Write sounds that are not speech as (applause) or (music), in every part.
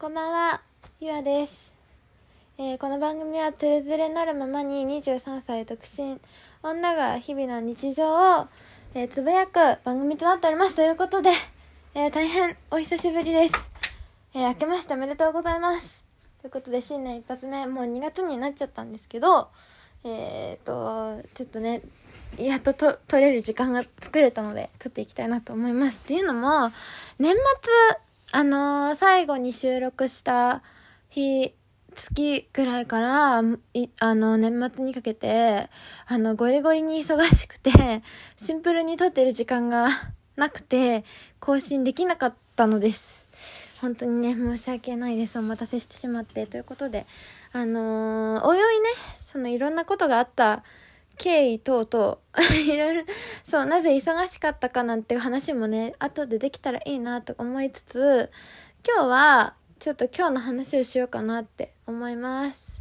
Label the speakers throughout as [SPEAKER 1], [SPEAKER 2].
[SPEAKER 1] こんばんは、ゆあです。えーこの番組はつれづれなるままに23歳独身女が日々の日常を、えーつぶやく番組となっております。ということで、えー大変お久しぶりです。えー明けましておめでとうございます。ということで新年一発目、もう2月になっちゃったんですけど、えー、と、ちょっとね、やっとと撮れる時間が作れたので、撮っていきたいなと思います。っていうのも、年末、あのー最後に収録した日、月ぐらいから、あの、年末にかけて、あの、ゴリゴリに忙しくて、(laughs) シンプルに撮ってる時間がなくて、更新できなかったのです。本当にね、申し訳ないです。お待たせしてしまって。ということで、あのーおいおいね、そのいろんなことがあった経緯等々、(laughs) いろいろ、そう、なぜ忙しかったかなんて話もね、後でできたらいいなと思いつつ、今日は、ちょっと今日の話をしようかなって思います。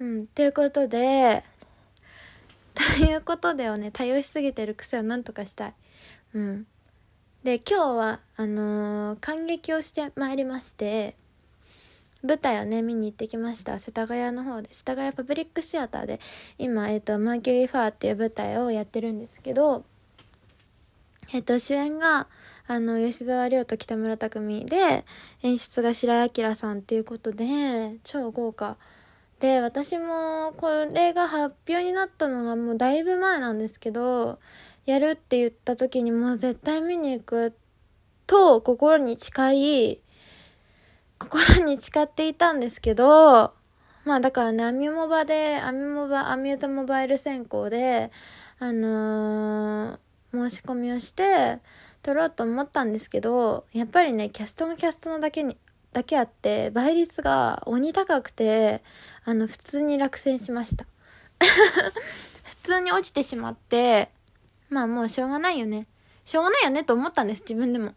[SPEAKER 1] うん、ということで、(laughs) ということでをね、対応しすぎてる癖をなんとかしたい。うん。で、今日は、あのー感激をしてまいりまして、舞台をね、見に行ってきました。世田谷の方で、世田谷パブリックシアターで、今、えっ、と、マーキュリーファーっていう舞台をやってるんですけど、えっ、と、主演が、あの、吉沢亮と北村匠海で、演出が白井明さんっていうことで、超豪華。で、私も、これが発表になったのがもうだいぶ前なんですけど、やるって言った時にもう絶対見に行くと心に誓い、心に誓っていたんですけど、まあだからね、アミモバで、アミモバ、アミューズモバイル選考で、あのー申し込みをして、撮ろうと思ったんですけど、やっぱりね、キャストのキャストのだけに、だけあって、倍率が鬼高くて、あの、普通に落選しました。(laughs) 普通に落ちてしまって、まあもうしょうがないよね。しょうがないよねと思ったんです、自分でも。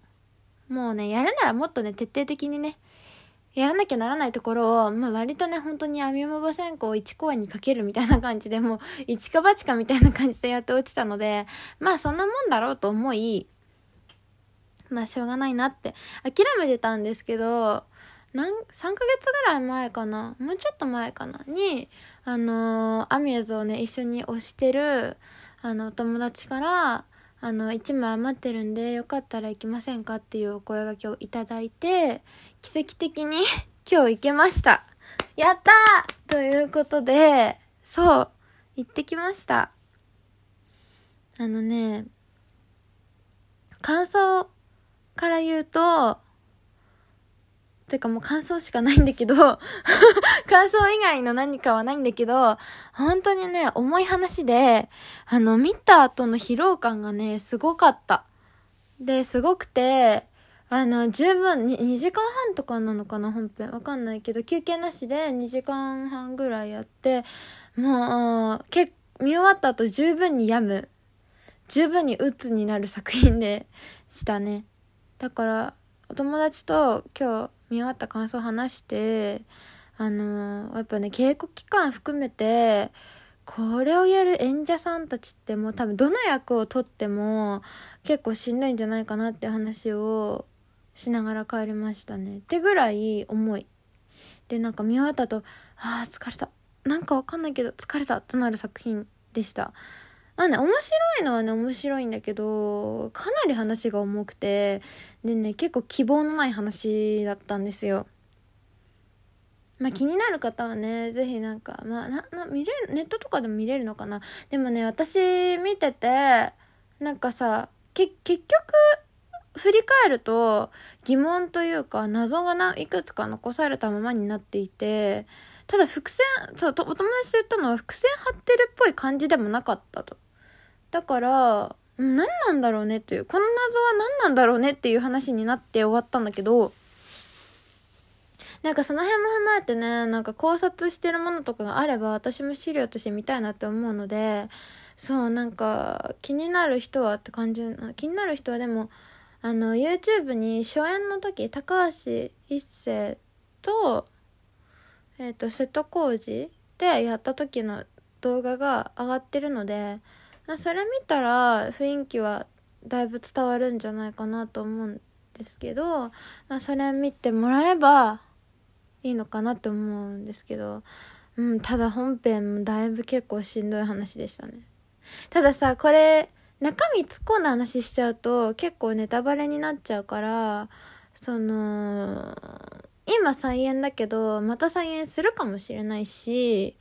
[SPEAKER 1] もうね、やるならもっとね、徹底的にね、やらなきゃならないところを、まあ割とね、本当に網モバ選考1公演にかけるみたいな感じで、もう、一か八かみたいな感じでやって落ちたので、まあそんなもんだろうと思い、まあしょうがないなって、諦めてたんですけど、なん、3ヶ月ぐらい前かなもうちょっと前かなに、あのーアミューズをね、一緒に推してる、あの、お友達から、あの、1枚余ってるんで、よかったら行きませんかっていうお声がけをいただいて、奇跡的に (laughs) 今日行けました。やったーということで、そう、行ってきました。あのね、感想から言うと、てかもう感想しかないんだけど、(laughs) 感想以外の何かはないんだけど、本当にね、重い話で、あの、見た後の疲労感がね、すごかった。で、すごくて、あの、十分、2時間半とかなのかな、本編。わかんないけど、休憩なしで2時間半ぐらいやって、もう、け見終わった後十分に病む。十分に鬱になる作品でしたね。だから、お友達と今日見終わった感想を話して、あのやっぱね、稽古期間含めて、これをやる演者さんたちってもう多分どの役を取っても結構しんどいんじゃないかなって話をしながら帰りましたね。ってぐらい重い。で、なんか見終わった後、ああ、疲れた。なんかわかんないけど疲れたとなる作品でした。まあね、面白いのはね、面白いんだけど、かなり話が重くて、でね、結構希望のない話だったんですよ。まあ気になる方はね、ぜひなんか、まあな、な、見れる、ネットとかでも見れるのかな。でもね、私見てて、なんかさ、け、結局、振り返ると疑問というか謎がないくつか残されたままになっていて、ただ伏線、そう、とお友達と言ったのは伏線張ってるっぽい感じでもなかったと。だから、何なんだろうねっていう、この謎は何なんだろうねっていう話になって終わったんだけど、なんかその辺も踏まえてね、なんか考察してるものとかがあれば私も資料として見たいなって思うので、そう、なんか気になる人はって感じ、気になる人はでも、あの、YouTube に初演の時、高橋一生と、えっ、と、瀬戸康史でやった時の動画が上がってるので、それ見たら雰囲気はだいぶ伝わるんじゃないかなと思うんですけど、まあ、それ見てもらえばいいのかなって思うんですけど、うん、ただ本編もだいぶ結構しんどい話でしたね。たださ、これ、中身突っ込んだ話しちゃうと結構ネタバレになっちゃうから、その、今再演だけど、また再演するかもしれないし、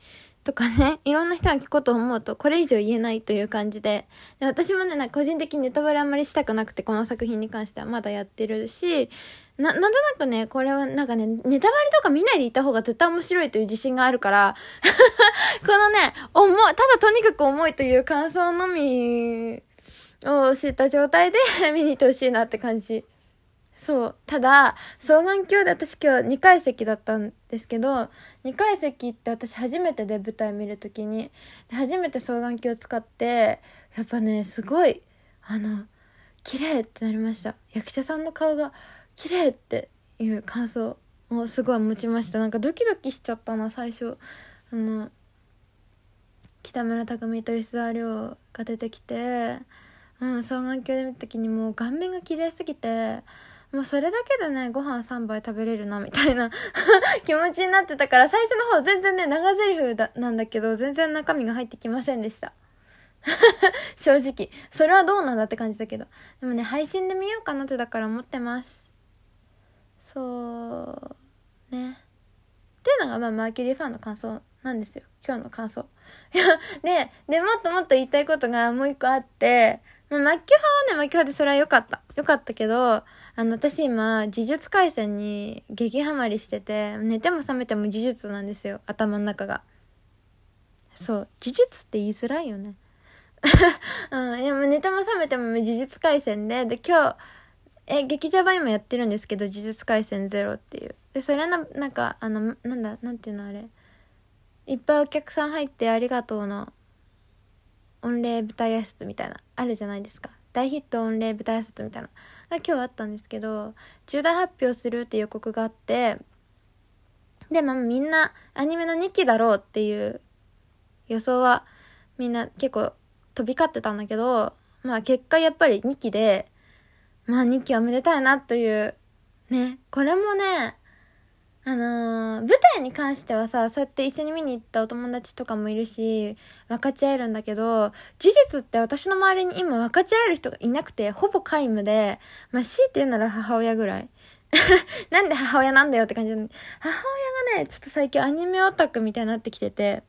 [SPEAKER 1] とかね、(laughs) いろんな人が聞くこと思うと、これ以上言えないという感じで。で私もね、な個人的にネタバレあんまりしたくなくて、この作品に関してはまだやってるし、な、なんとなくね、これはなんかね、ネタバレとか見ないでいた方が絶対面白いという自信があるから、(laughs) このね、重い、ただとにかく重いという感想のみを知った状態で (laughs) 見に行ってほしいなって感じ。そう。ただ、双眼鏡で私今日2階席だったんですけど、2階席って私初めてで舞台見るときに、初めて双眼鏡を使って、やっぱね、すごい、あの、綺麗ってなりました。役者さんの顔が綺麗っていう感想をすごい持ちました。なんかドキドキしちゃったな、最初。あの、北村匠海と吉沢亮が出てきて、うん、双眼鏡で見た時にもう顔面が綺麗すぎて、もうそれだけでね、ご飯3杯食べれるな、みたいな (laughs) 気持ちになってたから、最初の方全然ね、長台詞だ、なんだけど、全然中身が入ってきませんでした。(laughs) 正直。それはどうなんだって感じだけど。でもね、配信で見ようかなってだから思ってます。そう、ね。っていうのが、まあ、マーキュリーファンの感想なんですよ。今日の感想。(laughs) で、で、もっともっと言いたいことがもう一個あって、マッキュ派はね、マッキュ派でそれは良かった。良かったけど、あの、私今、呪術廻戦に激ハマりしてて、寝ても覚めても呪術なんですよ、頭の中が。そう、呪術って言いづらいよね。(laughs) うん、いや、もう寝ても覚めても呪術廻戦で、で、今日、え、劇場版今やってるんですけど、呪術廻戦ゼロっていう。で、それな、なんか、あの、なんだ、なんていうのあれ。いっぱいお客さん入ってありがとうの、御礼舞台挨拶みたいな、あるじゃないですか。大ヒット御礼舞台挨拶みたいな。が今日あったんですけど、重大発表するって予告があって、で、まあみんなアニメの2期だろうっていう予想はみんな結構飛び交ってたんだけど、まあ結果やっぱり2期で、まあ2期おめでたいなという、ね、これもね、あのー、舞台に関してはさ、そうやって一緒に見に行ったお友達とかもいるし、分かち合えるんだけど、事実って私の周りに今分かち合える人がいなくて、ほぼ皆無で、まあ、強いて言うなら母親ぐらい。(laughs) なんで母親なんだよって感じで、母親がね、ちょっと最近アニメオタクみたいになってきてて、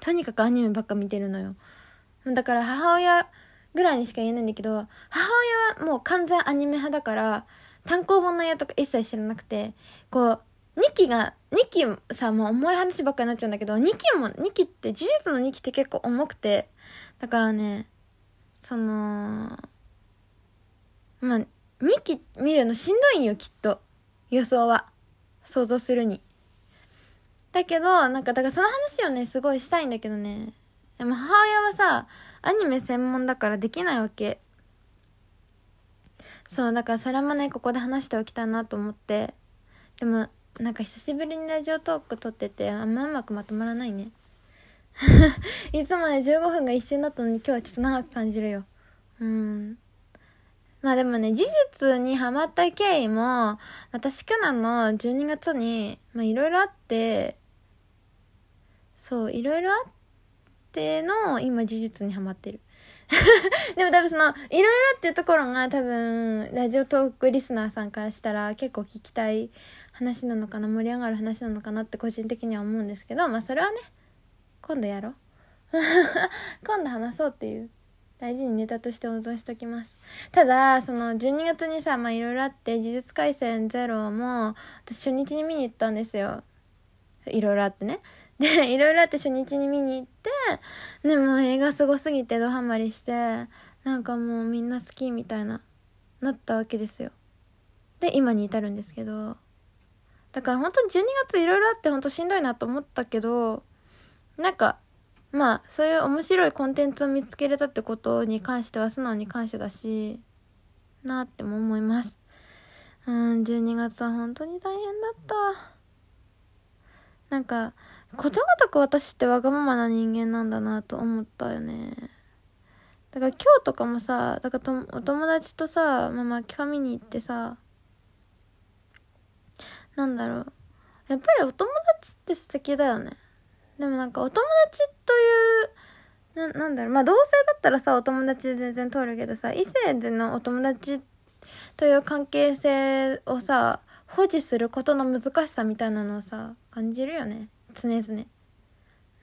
[SPEAKER 1] とにかくアニメばっか見てるのよ。だから母親ぐらいにしか言えないんだけど、母親はもう完全アニメ派だから、単行本の内容とか一切知らなくて、こう、2期が、2期さ、もう重い話ばっかりになっちゃうんだけど、2期も、2期って、事実の2期って結構重くて、だからね、その、まあ、2期見るのしんどいんよ、きっと。予想は。想像するに。だけど、なんか、だからその話をね、すごいしたいんだけどね。でも母親はさ、アニメ専門だからできないわけ。そう、だからそれもね、ここで話しておきたいなと思って。でも、なんか久しぶりにラジオトーク撮ってて、あんまうまくまとまらないね。(laughs) いつもね、15分が一瞬だったのに今日はちょっと長く感じるよ。うん。まあでもね、事実にハマった経緯も、私去年の12月に、まあいろいろあって、そう、いろいろあっての、今事実にハマってる。(laughs) でも多分その、いろいろっていうところが多分、ラジオトークリスナーさんからしたら結構聞きたい話なのかな、盛り上がる話なのかなって個人的には思うんですけど、まあそれはね、今度やろう。(laughs) 今度話そうっていう。大事にネタとして保存しときます。ただ、その12月にさ、まあいろいろあって、呪術廻戦ゼロも、私初日に見に行ったんですよ。いろいろあってね。で、いろいろあって初日に見に行って、でも映画すごすぎてドハマりして、なんかもうみんな好きみたいな、なったわけですよ。で、今に至るんですけど。だから本当に12月いろいろあって本当しんどいなと思ったけど、なんか、まあ、そういう面白いコンテンツを見つけれたってことに関しては素直に感謝だし、なっても思います。うん、12月は本当に大変だった。なんか、ことごとく私ってわがままな人間なんだなと思ったよね。だから今日とかもさだからとお友達とさまあまあファミに行ってさなんだろう。やっぱりお友達って素敵だよね。でもなんかお友達というななんだろう。まあ同性だったらさお友達で全然通るけどさ異性でのお友達という関係性をさ保持することの難しさみたいなのをさ感じるよね。常々。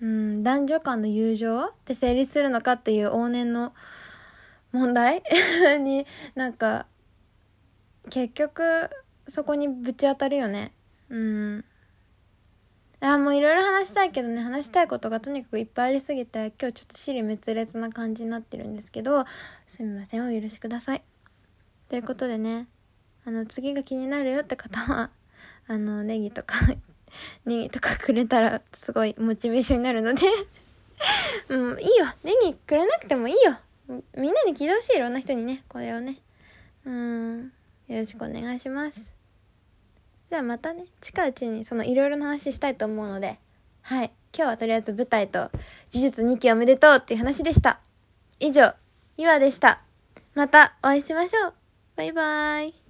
[SPEAKER 1] うん男女間の友情って成立するのかっていう往年の問題？(laughs) になんか結局そこにぶち当たるよね。うん。あもういろいろ話したいけどね。話したいことがとにかくいっぱいありすぎて今日ちょっと尻滅裂な感じになってるんですけどすみませんお許しください。ということでねあの次が気になるよって方はあのネギとかネギとかくれたらすごいモチベーションになるので (laughs) うんいいよネギくれなくてもいいよみんなに聞いてほしいいろんな人にねこれをねうんよろしくお願いしますじゃあまたね、近いうちにそのいろいろな話したいと思うので、はい。今日はとりあえず舞台と呪術2期おめでとうっていう話でした。以上、ゆあでした。またお会いしましょう。バイバーイ。